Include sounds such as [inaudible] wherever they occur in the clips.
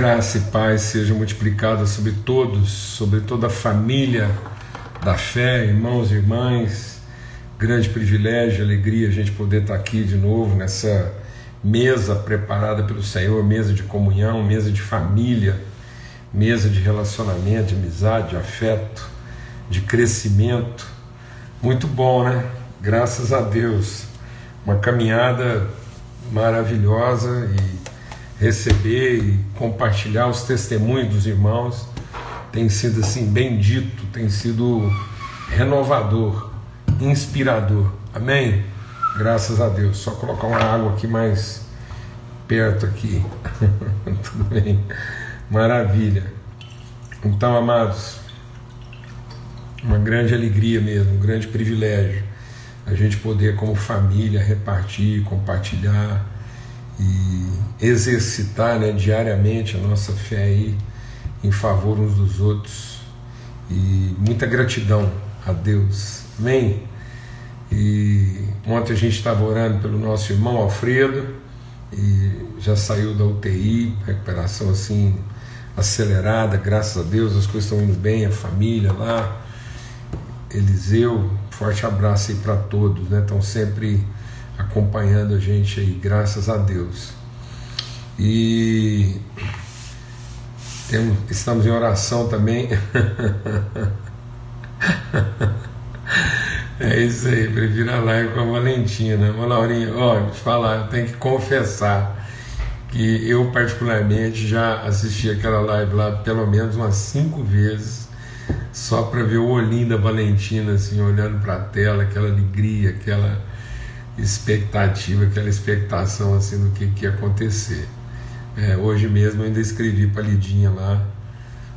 Graça e paz seja multiplicada sobre todos, sobre toda a família da fé, irmãos e irmãs. Grande privilégio, alegria a gente poder estar aqui de novo nessa mesa preparada pelo Senhor, mesa de comunhão, mesa de família, mesa de relacionamento, de amizade, de afeto, de crescimento. Muito bom, né? Graças a Deus. Uma caminhada maravilhosa e receber e compartilhar os testemunhos dos irmãos tem sido assim bendito, tem sido renovador, inspirador. Amém? Graças a Deus. Só colocar uma água aqui mais perto aqui. [laughs] Tudo bem. Maravilha. Então, amados, uma grande alegria mesmo, um grande privilégio a gente poder como família repartir, compartilhar e exercitar né, diariamente a nossa fé aí em favor uns dos outros. E muita gratidão a Deus. Amém? E ontem a gente estava orando pelo nosso irmão Alfredo e já saiu da UTI, recuperação assim acelerada, graças a Deus, as coisas estão indo bem, a família lá. Eliseu, forte abraço aí para todos, né? Estão sempre acompanhando a gente aí, graças a Deus. E temos, estamos em oração também. [laughs] é isso aí, prefiro a live com a Valentina. Ô Laurinha, ó, te falar, eu tenho que confessar que eu particularmente já assisti aquela live lá pelo menos umas cinco vezes só para ver o olhinho da Valentina assim olhando para a tela, aquela alegria, aquela expectativa, aquela expectação assim do que, que ia acontecer. É, hoje mesmo eu ainda escrevi para Lidinha lá,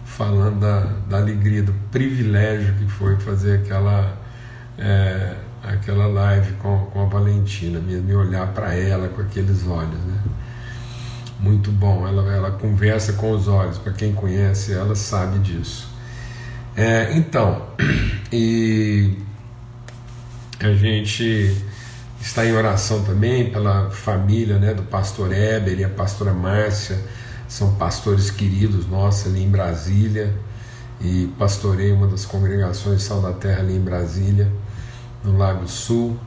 falando da, da alegria, do privilégio que foi fazer aquela, é, aquela live com, com a Valentina, mesmo, e olhar para ela com aqueles olhos. Né? Muito bom, ela, ela conversa com os olhos, para quem conhece ela sabe disso. É, então, [clears throat] e a gente está em oração também pela família né, do pastor Eber e a pastora Márcia, são pastores queridos nossos ali em Brasília, e pastorei uma das congregações Sal da Terra ali em Brasília, no Lago Sul,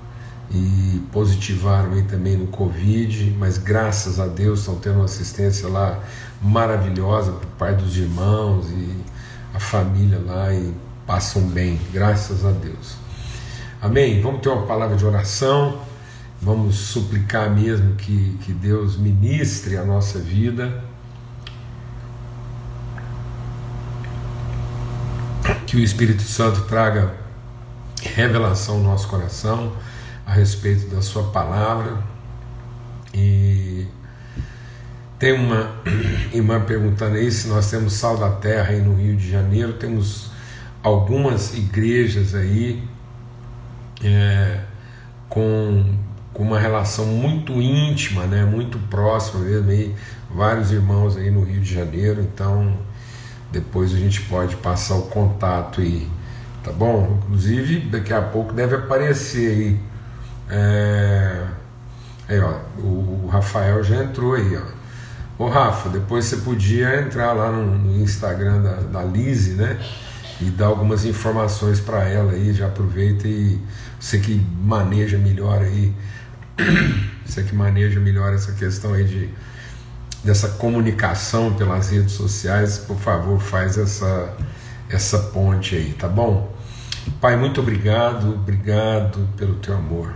e positivaram aí também no Covid, mas graças a Deus estão tendo uma assistência lá maravilhosa por parte dos irmãos e a família lá e passam bem, graças a Deus. Amém? Vamos ter uma palavra de oração, vamos suplicar mesmo que, que Deus ministre a nossa vida, que o Espírito Santo traga revelação no nosso coração a respeito da Sua palavra. E tem uma [clears throat] irmã perguntando aí se nós temos sal da terra aí no Rio de Janeiro, temos algumas igrejas aí é, com, com uma relação muito íntima, né, muito próxima mesmo, aí, vários irmãos aí no Rio de Janeiro, então depois a gente pode passar o contato aí, tá bom? Inclusive daqui a pouco deve aparecer aí. É, aí ó, o Rafael já entrou aí, ó. Ô Rafa, depois você podia entrar lá no, no Instagram da, da Lise, né? E dar algumas informações para ela aí, já aproveita e você que maneja melhor aí, [clears throat] você que maneja melhor essa questão aí de dessa comunicação pelas redes sociais, por favor, faz essa essa ponte aí, tá bom? Pai, muito obrigado, obrigado pelo teu amor.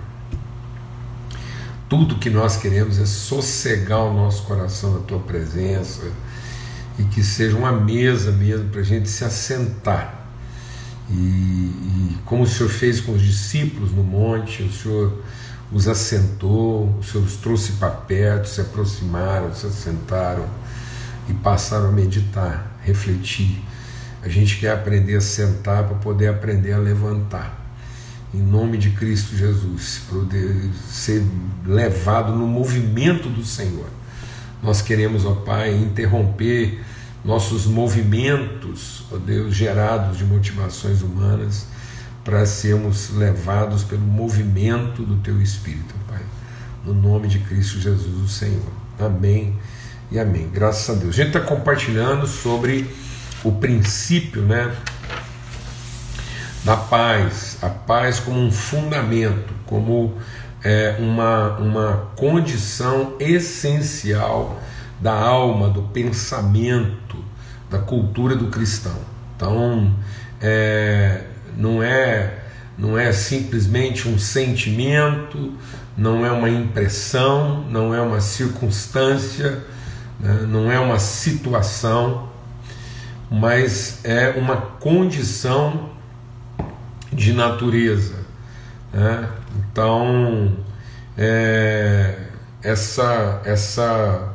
Tudo que nós queremos é sossegar o nosso coração na tua presença e que seja uma mesa mesmo para a gente se assentar e, e, como o Senhor fez com os discípulos no monte, o Senhor os assentou, o Senhor os trouxe para perto, se aproximaram, se assentaram e passaram a meditar, refletir. A gente quer aprender a sentar para poder aprender a levantar. Em nome de Cristo Jesus, poder ser levado no movimento do Senhor. Nós queremos, ó Pai, interromper nossos movimentos, ó Deus, gerados de motivações humanas, para sermos levados pelo movimento do Teu Espírito, Pai. No nome de Cristo Jesus, o Senhor. Amém e amém. Graças a Deus. A gente está compartilhando sobre o princípio, né? Da paz, a paz como um fundamento, como é, uma, uma condição essencial da alma, do pensamento, da cultura do cristão. Então, é, não é não é simplesmente um sentimento, não é uma impressão, não é uma circunstância, né? não é uma situação, mas é uma condição de natureza. Né? Então, é, essa, essa,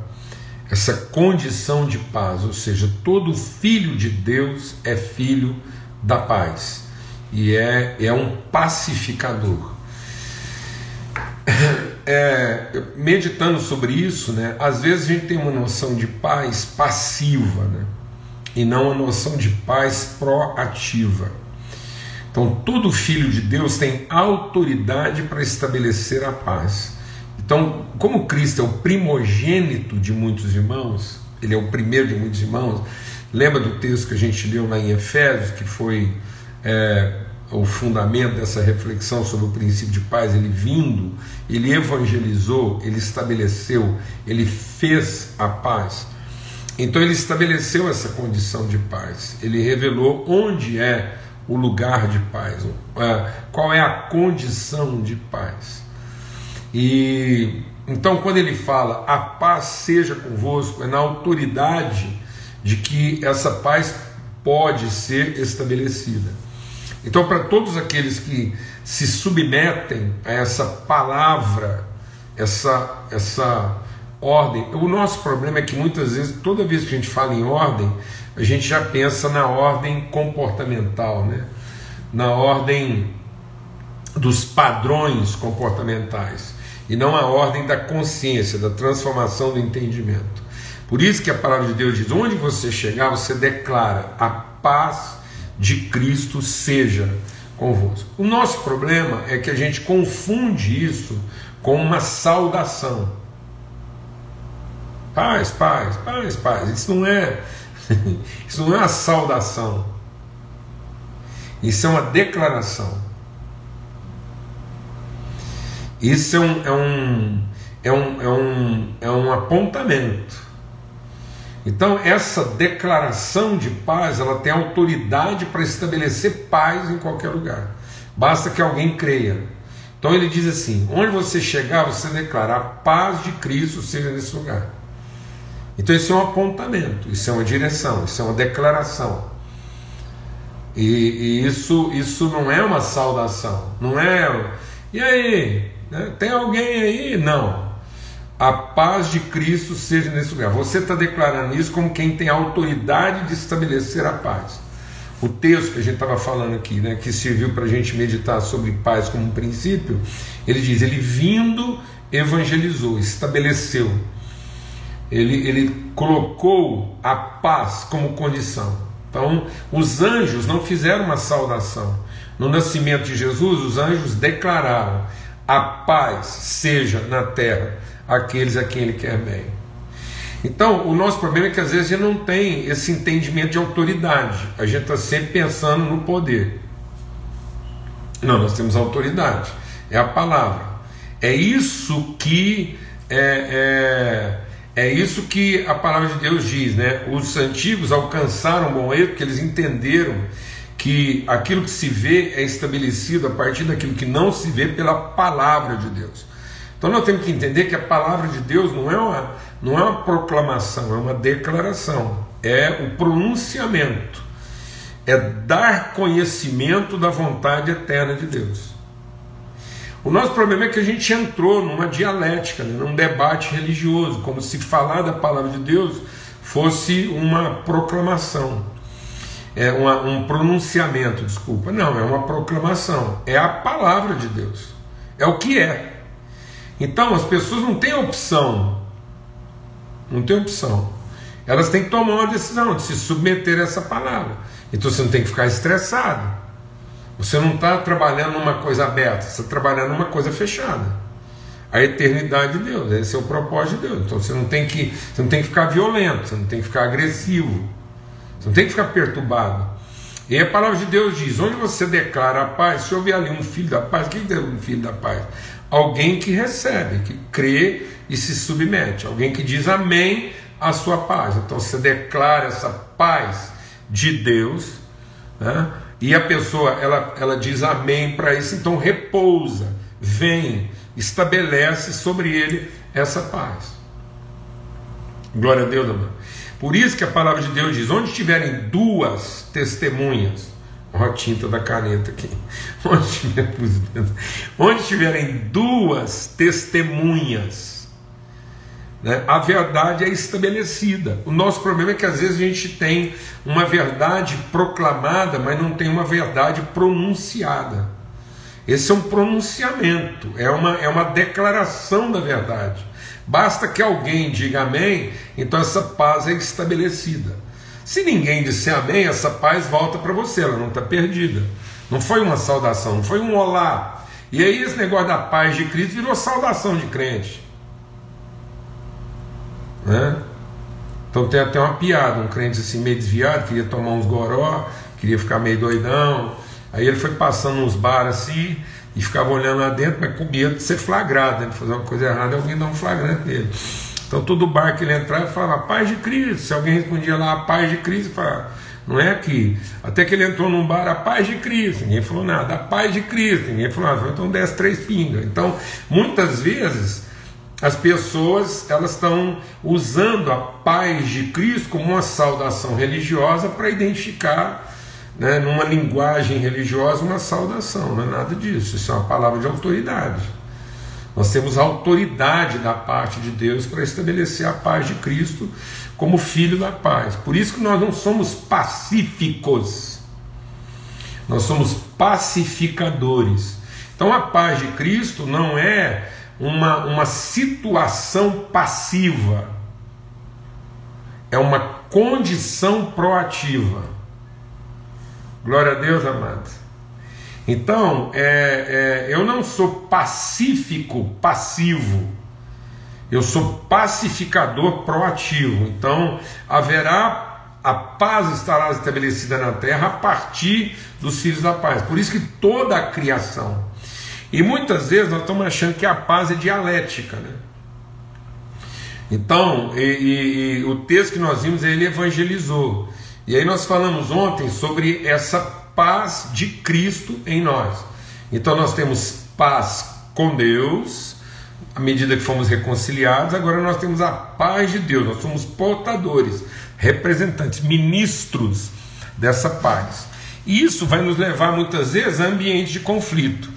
essa condição de paz, ou seja, todo filho de Deus é filho da paz e é, é um pacificador. [coughs] É, meditando sobre isso, né, às vezes a gente tem uma noção de paz passiva né, e não uma noção de paz proativa. Então, todo filho de Deus tem autoridade para estabelecer a paz. Então, como Cristo é o primogênito de muitos irmãos, ele é o primeiro de muitos irmãos. Lembra do texto que a gente leu lá em Efésios, que foi é, o fundamento dessa reflexão sobre o princípio de paz? Ele vindo, ele evangelizou, ele estabeleceu, ele fez a paz. Então, ele estabeleceu essa condição de paz, ele revelou onde é o lugar de paz, é, qual é a condição de paz. E então, quando ele fala a paz seja convosco, é na autoridade de que essa paz pode ser estabelecida. Então, para todos aqueles que se submetem a essa palavra, essa, essa ordem, o nosso problema é que muitas vezes, toda vez que a gente fala em ordem, a gente já pensa na ordem comportamental, né? na ordem dos padrões comportamentais, e não a ordem da consciência, da transformação do entendimento. Por isso que a palavra de Deus diz: onde você chegar, você declara a paz de Cristo seja convosco. O nosso problema é que a gente confunde isso com uma saudação. Paz, paz, paz, paz. Isso não é [laughs] Isso não é uma saudação. Isso é uma declaração. Isso é um, é um, é um, é um, é um apontamento. Então, essa declaração de paz, ela tem autoridade para estabelecer paz em qualquer lugar. Basta que alguém creia. Então ele diz assim: onde você chegar, você declara a paz de Cristo seja nesse lugar. Então isso é um apontamento, isso é uma direção, isso é uma declaração. E, e isso, isso não é uma saudação, não é. E aí? Né? Tem alguém aí? Não. A paz de Cristo seja nesse lugar. Você está declarando isso como quem tem autoridade de estabelecer a paz. O texto que a gente estava falando aqui, né, que serviu para a gente meditar sobre paz como um princípio, ele diz: ele vindo evangelizou, estabeleceu ele, ele colocou a paz como condição. Então, os anjos não fizeram uma saudação. No nascimento de Jesus, os anjos declararam: a paz seja na terra aqueles a quem ele quer bem. Então, o nosso problema é que às vezes a gente não tem esse entendimento de autoridade. A gente está sempre pensando no poder. Não, nós temos autoridade. É a palavra. É isso que é, é é isso que a palavra de Deus diz, né? Os antigos alcançaram bom êxito porque eles entenderam que aquilo que se vê é estabelecido a partir daquilo que não se vê pela palavra de Deus. Então nós temos que entender que a palavra de Deus não é uma, não é uma proclamação, é uma declaração, é o pronunciamento, é dar conhecimento da vontade eterna de Deus. O nosso problema é que a gente entrou numa dialética, né, num debate religioso, como se falar da palavra de Deus fosse uma proclamação, é uma, um pronunciamento, desculpa. Não, é uma proclamação, é a palavra de Deus, é o que é. Então as pessoas não têm opção, não tem opção. Elas têm que tomar uma decisão de se submeter a essa palavra. Então você não tem que ficar estressado. Você não está trabalhando numa coisa aberta, você está trabalhando numa coisa fechada. a eternidade de Deus. Esse é o propósito de Deus. Então você não tem que, você não tem que ficar violento, você não tem que ficar agressivo, você não tem que ficar perturbado. E a palavra de Deus diz: onde você declara a paz, se houver ali um filho da paz, quem é um filho da paz? Alguém que recebe, que crê e se submete, alguém que diz amém à sua paz. Então você declara essa paz de Deus, né? e a pessoa ela, ela diz amém para isso, então repousa, vem, estabelece sobre ele essa paz. Glória a Deus, amado. Por isso que a palavra de Deus diz: onde tiverem duas testemunhas, olha a tinta da caneta aqui, [laughs] onde, tiver, onde tiverem duas testemunhas, né, a verdade é estabelecida. O nosso problema é que às vezes a gente tem uma verdade proclamada, mas não tem uma verdade pronunciada. Esse é um pronunciamento, é uma, é uma declaração da verdade. Basta que alguém diga amém, então essa paz é estabelecida. Se ninguém disser amém, essa paz volta para você, ela não está perdida. Não foi uma saudação, não foi um olá. E aí esse negócio da paz de Cristo virou saudação de crente. Né? Então tem até uma piada, um crente assim meio desviado, queria tomar uns goró, queria ficar meio doidão. Aí ele foi passando uns bar assim, e ficava olhando lá dentro, mas com medo de ser flagrado, né, fazer uma coisa errada, alguém dá um flagrante nele. Então todo bar que ele entrava falava, paz de Cristo. Se alguém respondia lá, a paz de Cristo, falava, não é aqui. Até que ele entrou num bar, a paz de Cristo. Ninguém falou nada, a paz de Cristo. Ninguém falou nada. Então desce três pingas. Então, muitas vezes, as pessoas elas estão usando a paz de Cristo como uma saudação religiosa para identificar né, numa linguagem religiosa, uma saudação, não é nada disso, isso é uma palavra de autoridade. Nós temos autoridade da parte de Deus para estabelecer a paz de Cristo como filho da paz. Por isso que nós não somos pacíficos, nós somos pacificadores. Então a paz de Cristo não é uma, uma situação passiva, é uma condição proativa. Glória a Deus, amados. Então, é, é, eu não sou pacífico, passivo. Eu sou pacificador proativo. Então, haverá a paz estará estabelecida na terra a partir dos filhos da paz. Por isso que toda a criação. E muitas vezes nós estamos achando que a paz é dialética, né? Então, e, e, e o texto que nós vimos, ele evangelizou. E aí nós falamos ontem sobre essa paz de Cristo em nós. Então nós temos paz com Deus, à medida que fomos reconciliados, agora nós temos a paz de Deus, nós somos portadores, representantes, ministros dessa paz. E isso vai nos levar muitas vezes a ambientes de conflito.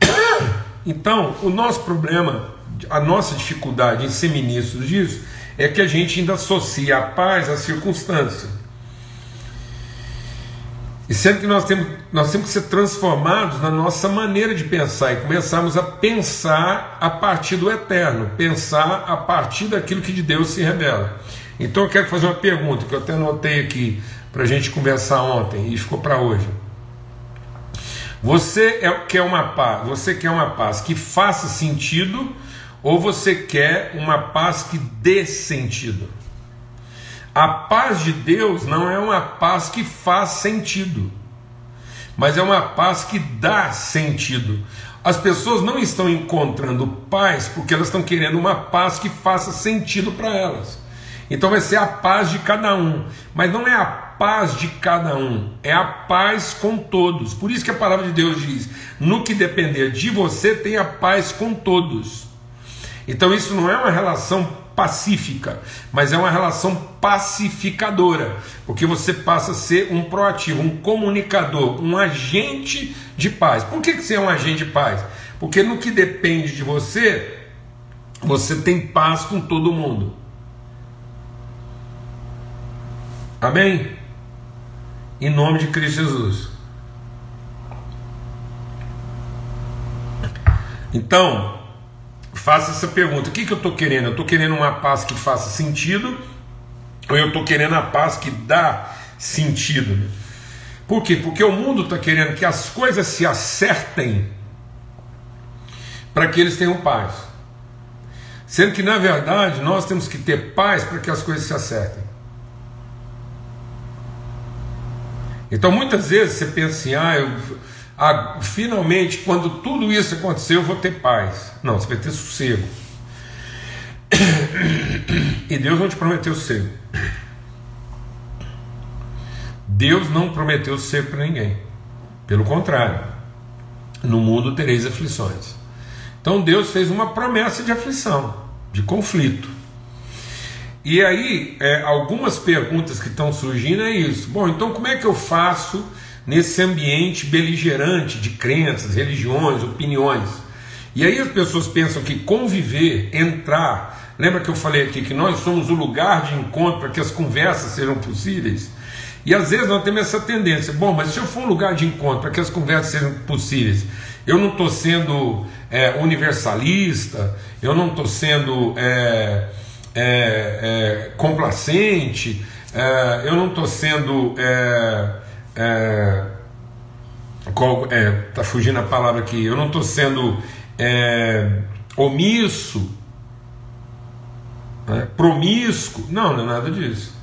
[coughs] Então, o nosso problema, a nossa dificuldade em ser ministros disso, é que a gente ainda associa a paz à circunstância. E sendo que nós temos, nós temos que ser transformados na nossa maneira de pensar e começarmos a pensar a partir do eterno, pensar a partir daquilo que de Deus se revela. Então eu quero fazer uma pergunta que eu até anotei aqui para a gente conversar ontem e ficou para hoje. Você é, quer uma paz, você quer uma paz que faça sentido ou você quer uma paz que dê sentido? A paz de Deus não é uma paz que faz sentido, mas é uma paz que dá sentido. As pessoas não estão encontrando paz porque elas estão querendo uma paz que faça sentido para elas. Então vai ser a paz de cada um, mas não é a paz de cada um, é a paz com todos. Por isso que a palavra de Deus diz: no que depender de você, tenha paz com todos. Então isso não é uma relação pacífica, mas é uma relação pacificadora, porque você passa a ser um proativo, um comunicador, um agente de paz. Por que, que você é um agente de paz? Porque no que depende de você, você tem paz com todo mundo. Amém? Em nome de Cristo Jesus. Então, faça essa pergunta: o que, que eu estou querendo? Eu estou querendo uma paz que faça sentido ou eu estou querendo a paz que dá sentido? Por quê? Porque o mundo está querendo que as coisas se acertem para que eles tenham paz. Sendo que, na verdade, nós temos que ter paz para que as coisas se acertem. Então, muitas vezes você pensa assim, ah, eu, ah, finalmente, quando tudo isso acontecer, eu vou ter paz. Não, você vai ter sossego. [coughs] E Deus não te prometeu sossego. Deus não prometeu sossego para ninguém. Pelo contrário, no mundo tereis aflições. Então Deus fez uma promessa de aflição, de conflito. E aí, é, algumas perguntas que estão surgindo é isso. Bom, então como é que eu faço nesse ambiente beligerante de crenças, religiões, opiniões? E aí as pessoas pensam que conviver, entrar. Lembra que eu falei aqui que nós somos o lugar de encontro para que as conversas sejam possíveis? E às vezes nós temos essa tendência, bom, mas se eu for um lugar de encontro para que as conversas sejam possíveis, eu não estou sendo é, universalista, eu não estou sendo é, é, é complacente, é, eu não estou sendo. Está é, fugindo a palavra aqui, eu não estou sendo omisso, né, promíscuo, não, não é nada disso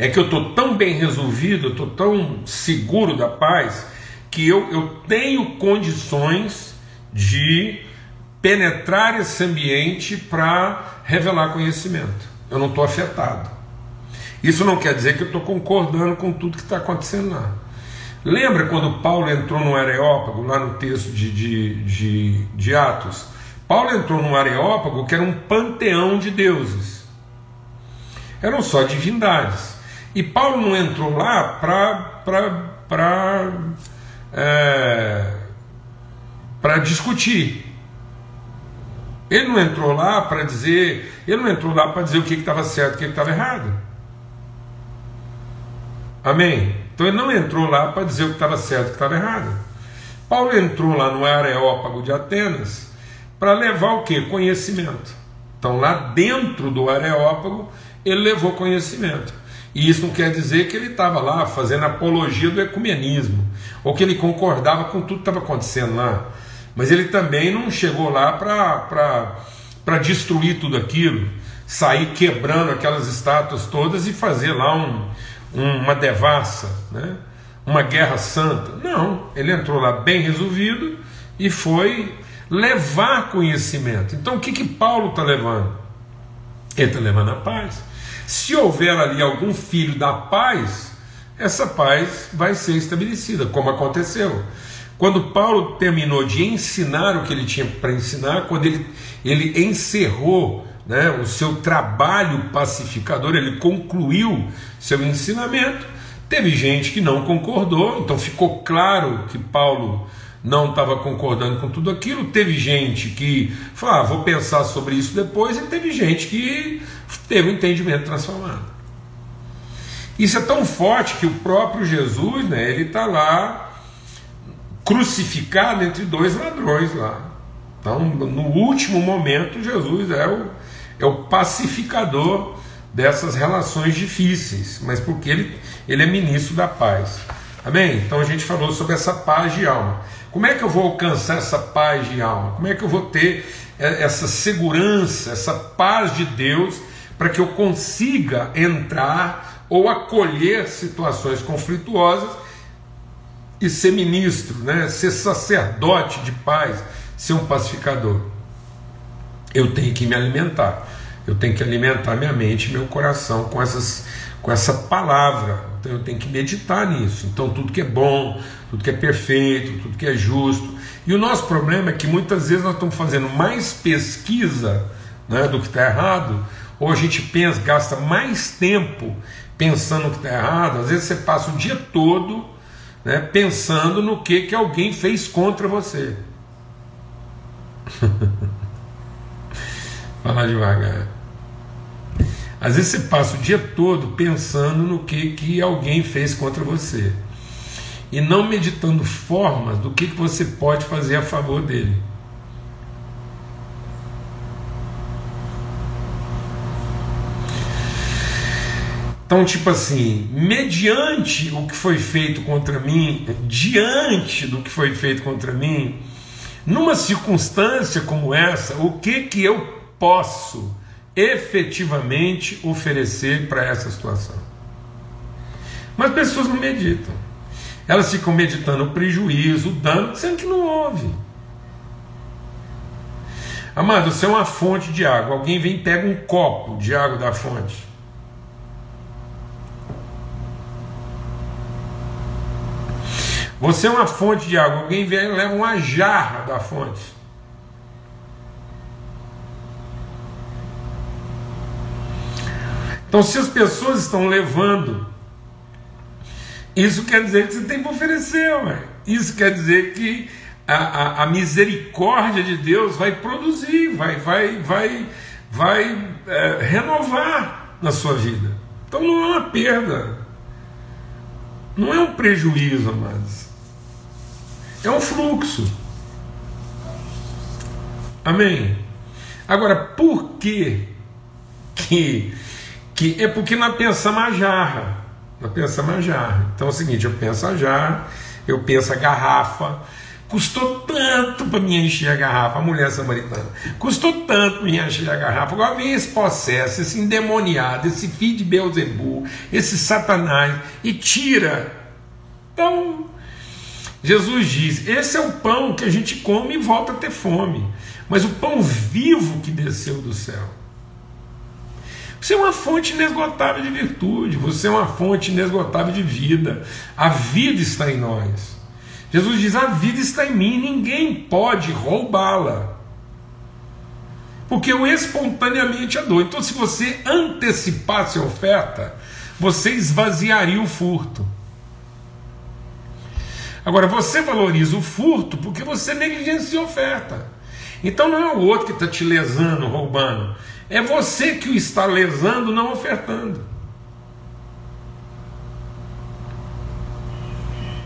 é que eu estou tão bem resolvido, eu estou tão seguro da paz, que eu, eu tenho condições de penetrar esse ambiente para revelar conhecimento. Eu não estou afetado. Isso não quer dizer que eu estou concordando com tudo que está acontecendo lá. Lembra quando Paulo entrou no Areópago, lá no texto de, de, de, de Atos? Paulo entrou no Areópago, que era um panteão de deuses. Eram só divindades. E Paulo não entrou lá para é, discutir. Ele não entrou lá para dizer, ele não entrou lá para dizer o que estava certo o que estava errado. Amém? Então ele não entrou lá para dizer o que estava certo e o que estava errado. Paulo entrou lá no Areópago de Atenas para levar o que? Conhecimento. Então lá dentro do Areópago ele levou conhecimento. E isso não quer dizer que ele estava lá fazendo apologia do ecumenismo, ou que ele concordava com tudo que estava acontecendo lá. Mas ele também não chegou lá para destruir tudo aquilo, sair quebrando aquelas estátuas todas e fazer lá um, uma devassa, né? uma guerra santa. Não, ele entrou lá bem resolvido e foi levar conhecimento. Então o que, que Paulo está levando? Ele está levando a paz. Se houver ali algum filho da paz, essa paz vai ser estabelecida, como aconteceu. Quando Paulo terminou de ensinar o que ele tinha para ensinar, quando ele, ele encerrou né, o seu trabalho pacificador, ele concluiu seu ensinamento, teve gente que não concordou, então ficou claro que Paulo não estava concordando com tudo aquilo. Teve gente que falou, ah, vou pensar sobre isso depois, e teve gente que teve o um entendimento transformado. Isso é tão forte que o próprio Jesus, né, ele está lá crucificado entre dois ladrões lá. Então, no último momento, Jesus é o, é o pacificador dessas relações difíceis, mas porque ele, ele é ministro da paz. Amém? Então a gente falou sobre essa paz de alma. Como é que eu vou alcançar essa paz de alma? Como é que eu vou ter é, essa segurança, essa paz de Deus, para que eu consiga entrar ou acolher situações conflituosas e ser ministro, né? ser sacerdote de paz, ser um pacificador? Eu tenho que me alimentar, eu tenho que alimentar minha mente e meu coração com, essas, com essa palavra, então eu tenho que meditar nisso. Então tudo que é bom, tudo que é perfeito, tudo que é justo. E o nosso problema é que muitas vezes nós estamos fazendo mais pesquisa né, do que está errado, ou a gente pensa, gasta mais tempo pensando no que está errado. Às vezes você passa o dia todo né, pensando no que, que alguém fez contra você. [laughs] Falar devagar. Às vezes você passa o dia todo pensando no que, que alguém fez contra você e não meditando formas do que, que você pode fazer a favor dele. Então, tipo assim, mediante o que foi feito contra mim, diante do que foi feito contra mim, Numa circunstância como essa, o que que eu posso efetivamente oferecer para essa situação? Mas pessoas não meditam. Elas ficam meditando o prejuízo, o dano, sendo que não houve. Amado, você é uma fonte de água. Alguém vem e pega um copo de água da fonte. Você é uma fonte de água. Alguém vem e leva uma jarra da fonte. Então, se as pessoas estão levando, isso quer dizer que você tem para oferecer, ué. Isso quer dizer que a, a, a, misericórdia de Deus vai produzir, vai, vai, vai, vai é, renovar na sua vida. Então não é uma perda, não é um prejuízo, amados. É um fluxo. Amém? Agora, por que que, que é porque nós pensamos a jarra. Nós pensamos a jarra. Então é o seguinte, eu penso a jarra, eu penso a garrafa, Custou tanto para me encher a garrafa, a mulher samaritana. Custou tanto me encher a garrafa. Agora vem esse processo, esse endemoniado, esse filho de Beuzebu, esse Satanás, e tira. Então, Jesus diz: esse é o pão que a gente come e volta a ter fome. Mas o pão vivo que desceu do céu. Você é uma fonte inesgotável de virtude, você é uma fonte inesgotável de vida. A vida está em nós. Jesus diz: a vida está em mim, ninguém pode roubá-la. Porque eu espontaneamente a dou. Então, se você antecipasse a oferta, você esvaziaria o furto. Agora, você valoriza o furto porque você negligencia a oferta. Então, não é o outro que está te lesando, roubando. É você que o está lesando, não ofertando.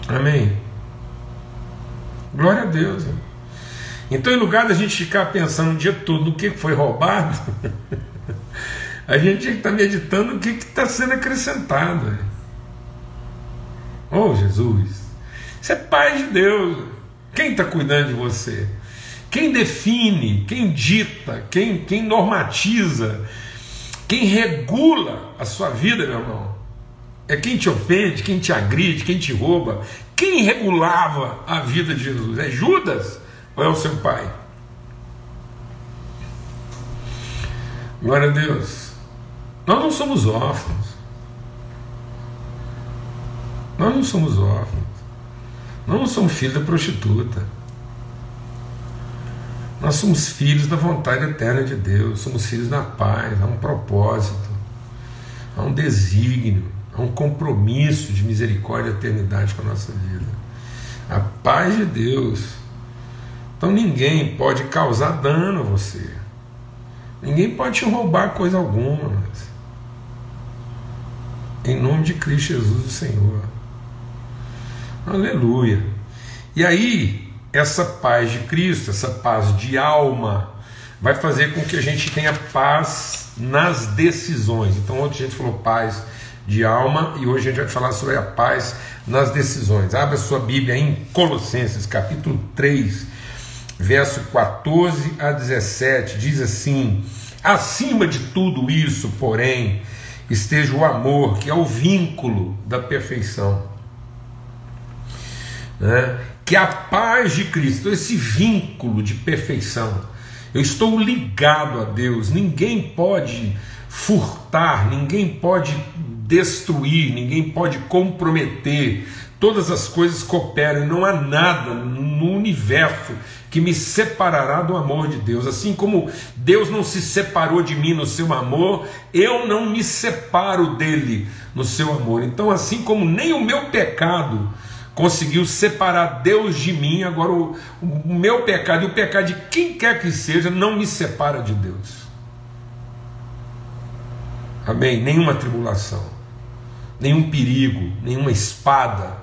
Amém? Glória a Deus. Então, em lugar da gente ficar pensando o dia todo no que foi roubado, [laughs] a gente tem que estar meditando o que está sendo acrescentado. Oh, Jesus, você é Pai de Deus. Quem está cuidando de você? Quem define, quem dita, quem, quem normatiza, quem regula a sua vida, meu irmão? É quem te ofende, quem te agride, quem te rouba, quem regulava a vida de Jesus? É Judas ou é o seu pai? Glória a Deus. Nós não somos órfãos. Nós não somos órfãos. Nós não somos filhos da prostituta. Nós somos filhos da vontade eterna de Deus. Somos filhos da paz. Há um propósito. Há um desígnio. Há um compromisso de misericórdia e eternidade com a nossa vida. A paz de Deus. Então ninguém pode causar dano a você. Ninguém pode te roubar coisa alguma. Mas... Em nome de Cristo Jesus, o Senhor. Aleluia. E aí, essa paz de Cristo, essa paz de alma, vai fazer com que a gente tenha paz nas decisões. Então, ontem a gente falou paz de alma e hoje a gente vai falar sobre a paz nas decisões. Abra sua Bíblia em Colossenses, capítulo 3, verso 14 a 17. Diz assim: Acima de tudo isso, porém, esteja o amor, que é o vínculo da perfeição. Né? Que a paz de Cristo, esse vínculo de perfeição, eu estou ligado a Deus, ninguém pode furtar, ninguém pode destruir, ninguém pode comprometer. Todas as coisas cooperam, não há nada no universo que me separará do amor de Deus. Assim como Deus não se separou de mim no seu amor, eu não me separo dele no seu amor. Então, assim como nem o meu pecado conseguiu separar Deus de mim, agora o, o meu pecado e o pecado de quem quer que seja não me separa de Deus. Amém? Nenhuma tribulação, nenhum perigo, nenhuma espada,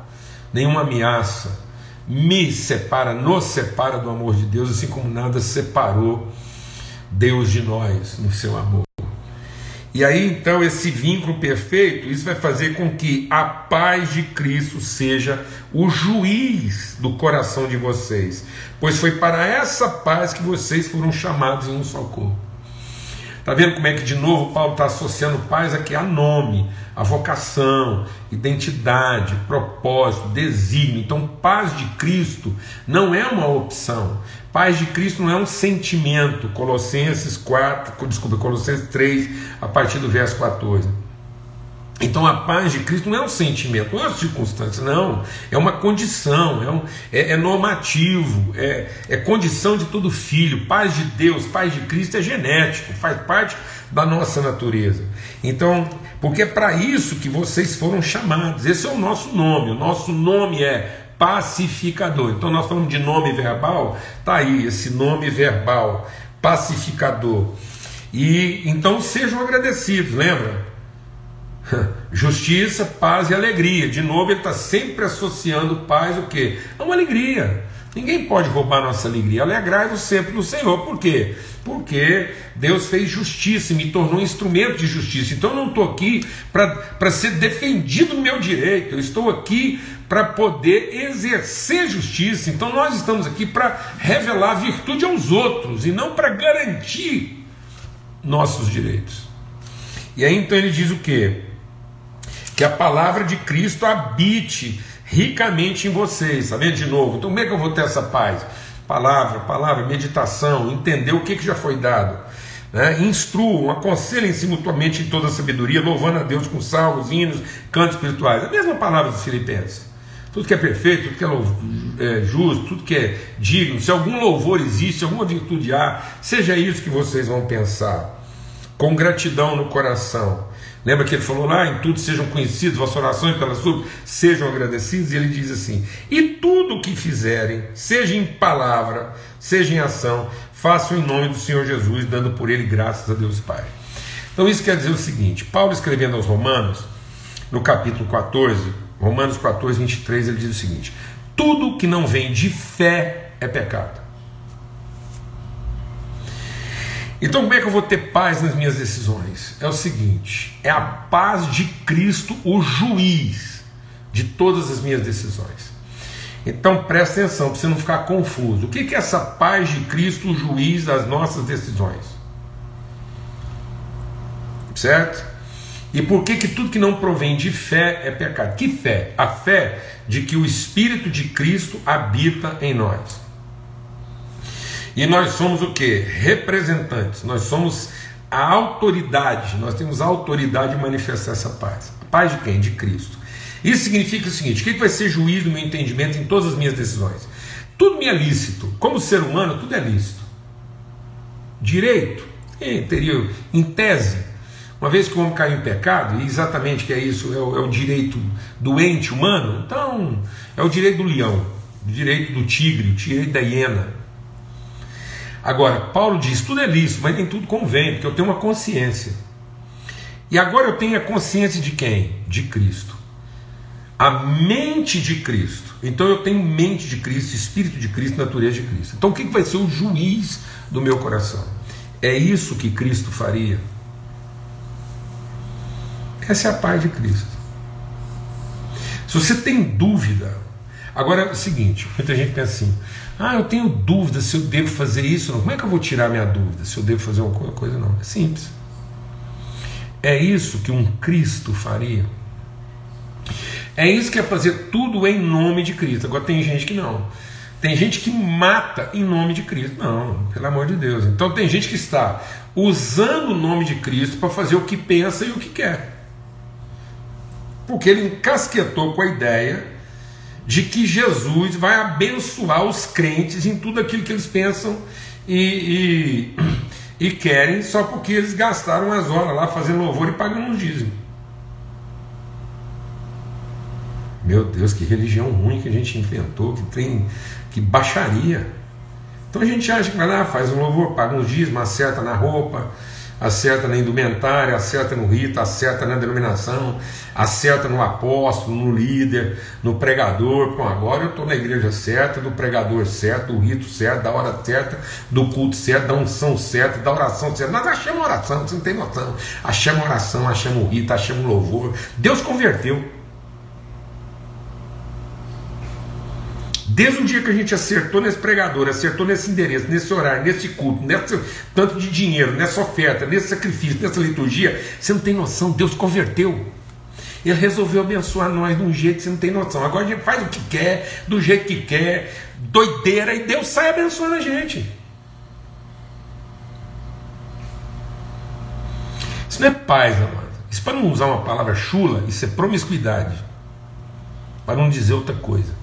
nenhuma ameaça me separa, nos separa do amor de Deus, assim como nada separou Deus de nós no seu amor. E aí então esse vínculo perfeito, isso vai fazer com que a paz de Cristo seja o juiz do coração de vocês, pois foi para essa paz que vocês foram chamados em um só corpo. Está vendo como é que de novo Paulo está associando paz aqui a nome, a vocação, identidade, propósito, desígnio. Então, paz de Cristo não é uma opção. Paz de Cristo não é um sentimento. Colossenses 4, desculpa, Colossenses 3, a partir do verso 14. Então a paz de Cristo não é um sentimento, não é uma circunstância, não. É uma condição, é, um, é, é normativo, é, é condição de todo filho. Paz de Deus, paz de Cristo é genético, faz parte da nossa natureza. Então, porque é para isso que vocês foram chamados. Esse é o nosso nome. O nosso nome é pacificador. Então nós falamos de nome verbal, tá aí esse nome verbal, pacificador. E então sejam agradecidos, lembra? [laughs] Justiça, paz e alegria. De novo, ele está sempre associando paz o quê? A uma alegria. Ninguém pode roubar nossa alegria. Alegrai-vos sempre no Senhor. Por quê? Porque Deus fez justiça e me tornou um instrumento de justiça. Então eu não estou aqui para ser defendido no meu direito. Eu estou aqui para poder exercer justiça. Então nós estamos aqui para revelar virtude aos outros e não para garantir nossos direitos. E aí então ele diz o quê? Que a palavra de Cristo habite ricamente em vocês. Está vendo de novo? Então, como é que eu vou ter essa paz? Palavra, palavra, meditação, entender o que, que já foi dado. Né? Instruam, aconselhem-se mutuamente em toda sabedoria, louvando a Deus com salmos, hinos, cantos espirituais. A mesma palavra dos Filipenses. Tudo que é perfeito, tudo que é, é justo, tudo que é digno, se algum louvor existe, alguma virtude há, seja isso que vocês vão pensar, com gratidão no coração Lembra que ele falou lá, em tudo sejam conhecidos, vossas orações pelas suas sejam agradecidos, e ele diz assim: e tudo o que fizerem, seja em palavra, seja em ação, façam em nome do Senhor Jesus, dando por ele graças a Deus Pai. Então isso quer dizer o seguinte: Paulo escrevendo aos Romanos, no capítulo 14, Romanos 14, 23, ele diz o seguinte: tudo que não vem de fé é pecado. Então, como é que eu vou ter paz nas minhas decisões? É o seguinte: é a paz de Cristo, o juiz de todas as minhas decisões. Então, presta atenção para você não ficar confuso. O que é essa paz de Cristo, o juiz das nossas decisões? Certo? E por que, que tudo que não provém de fé é pecado? Que fé? A fé de que o Espírito de Cristo habita em nós. E nós somos o que? Representantes, nós somos a autoridade, nós temos a autoridade de manifestar essa paz. A paz de quem? De Cristo. Isso significa o seguinte: o que vai ser juízo no meu entendimento em todas as minhas decisões? Tudo me é lícito, como ser humano, tudo é lícito. Direito, teria, em tese, uma vez que o homem caiu em pecado, e exatamente que é isso, é o, é o direito do ente humano, então é o direito do leão, o direito do tigre, o direito da hiena, Agora, Paulo diz: tudo é lícito, mas nem tudo convém, porque eu tenho uma consciência. E agora eu tenho a consciência de quem? De Cristo. A mente de Cristo. Então eu tenho mente de Cristo, espírito de Cristo, natureza de Cristo. Então o que vai ser o juiz do meu coração? É isso que Cristo faria? Essa é a paz de Cristo. Se você tem dúvida, agora é o seguinte: muita gente pensa assim, ah, eu tenho dúvida se eu devo fazer isso. Não. Como é que eu vou tirar minha dúvida se eu devo fazer alguma coisa? Não. É simples. É isso que um Cristo faria. É isso que é fazer tudo em nome de Cristo. Agora tem gente que não. Tem gente que mata em nome de Cristo. Não, pelo amor de Deus. Então tem gente que está usando o nome de Cristo para fazer o que pensa e o que quer. Porque ele encasquetou com a ideia de que Jesus vai abençoar os crentes em tudo aquilo que eles pensam e, e, e querem, só porque eles gastaram as horas lá fazendo louvor e pagando um dízimo. Meu Deus, que religião ruim que a gente inventou, que tem, que baixaria. Então a gente acha que vai lá, faz um louvor, paga um dízimo, acerta na roupa, acerta na indumentária, acerta no rito, acerta na denominação, acerta no apóstolo, no líder, no pregador. Bom, agora eu estou na igreja certa, do pregador certo, do rito certo, da hora certa, do culto certo, da unção certa, da oração certa. Nós achamos oração, você não tem noção. Achamos oração, achamos o rito, achamos louvor. Deus converteu. Desde o dia que a gente acertou nesse pregador, acertou nesse endereço, nesse horário, nesse culto, nesse tanto de dinheiro, nessa oferta, nesse sacrifício, nessa liturgia, você não tem noção, Deus converteu. Ele resolveu abençoar nós de um jeito que você não tem noção. Agora a gente faz o que quer, do jeito que quer, doideira, e Deus sai abençoando a gente. Isso não é paz, amado. Isso para não usar uma palavra chula, isso é promiscuidade. Para não dizer outra coisa.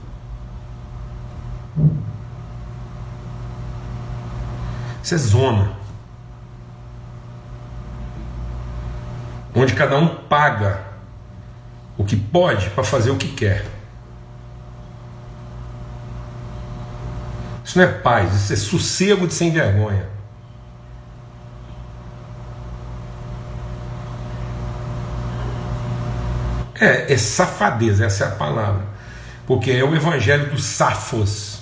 Isso é zona. Onde cada um paga o que pode para fazer o que quer. Isso não é paz, isso é sossego de sem vergonha. É, é safadeza, essa é a palavra. Porque é o evangelho dos safos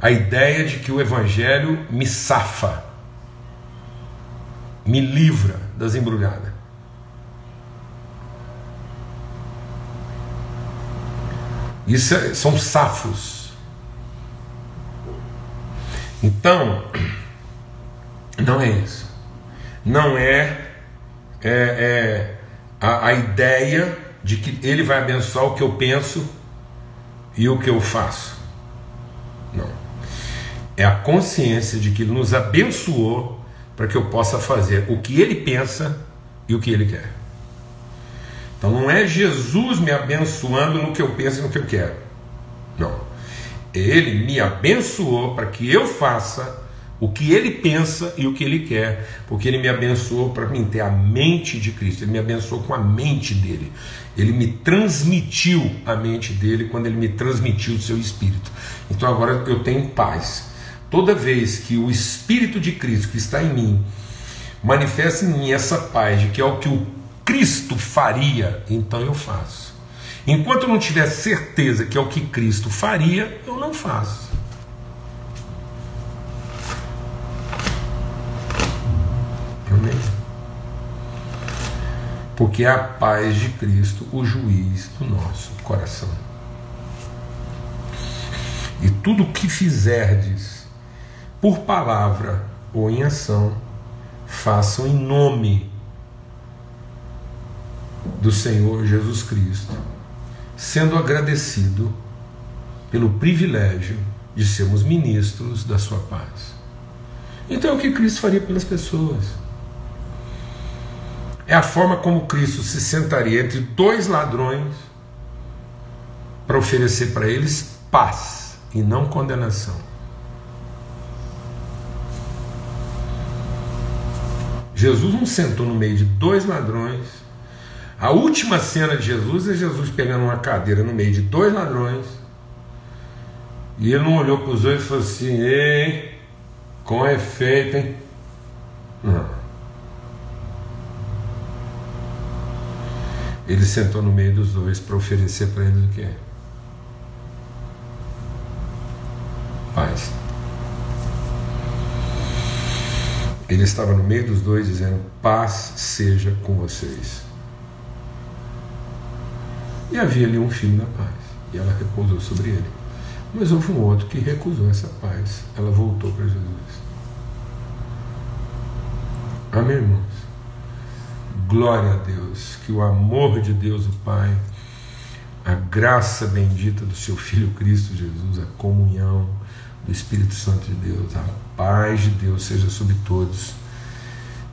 a ideia de que o Evangelho me safa, me livra das embrulhadas. Isso é, são safos. Então, [clears throat] não é isso. Não é, é, é a, a ideia de que ele vai abençoar o que eu penso e o que eu faço. É a consciência de que Ele nos abençoou para que eu possa fazer o que Ele pensa e o que Ele quer. Então não é Jesus me abençoando no que eu penso e no que eu quero. Não. Ele me abençoou para que eu faça o que ele pensa e o que ele quer, porque ele me abençoou para mim ter a mente de Cristo, ele me abençoou com a mente dele, ele me transmitiu a mente dele quando ele me transmitiu o seu espírito. Então agora eu tenho paz, Toda vez que o Espírito de Cristo que está em mim manifesta em mim essa paz de que é o que o Cristo faria, então eu faço. Enquanto eu não tiver certeza que é o que Cristo faria, eu não faço. Amém? Porque é a paz de Cristo o juiz do nosso coração. E tudo o que fizerdes, por palavra ou em ação, façam em nome do Senhor Jesus Cristo, sendo agradecido pelo privilégio de sermos ministros da sua paz. Então é o que Cristo faria pelas pessoas. É a forma como Cristo se sentaria entre dois ladrões para oferecer para eles paz e não condenação. Jesus não sentou no meio de dois ladrões. A última cena de Jesus é Jesus pegando uma cadeira no meio de dois ladrões. E ele não olhou para os dois e falou assim: Ei, com efeito, hein? Não. Ele sentou no meio dos dois para oferecer para eles o que? Paz. Ele estava no meio dos dois dizendo: Paz seja com vocês. E havia ali um filho da paz, e ela repousou sobre ele. Mas houve um outro que recusou essa paz. Ela voltou para Jesus. Amém, irmãos? Glória a Deus, que o amor de Deus, o Pai, a graça bendita do seu Filho Cristo Jesus, a comunhão Espírito Santo de Deus, a paz de Deus seja sobre todos,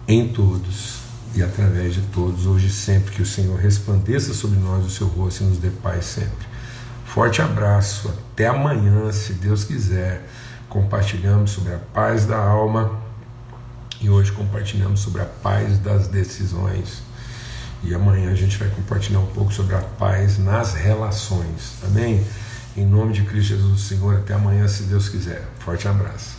em todos e através de todos, hoje e sempre. Que o Senhor resplandeça sobre nós o seu rosto e nos dê paz sempre. Forte abraço, até amanhã, se Deus quiser. Compartilhamos sobre a paz da alma e hoje compartilhamos sobre a paz das decisões. E amanhã a gente vai compartilhar um pouco sobre a paz nas relações. Amém? Em nome de Cristo Jesus, Senhor, até amanhã, se Deus quiser. Forte abraço.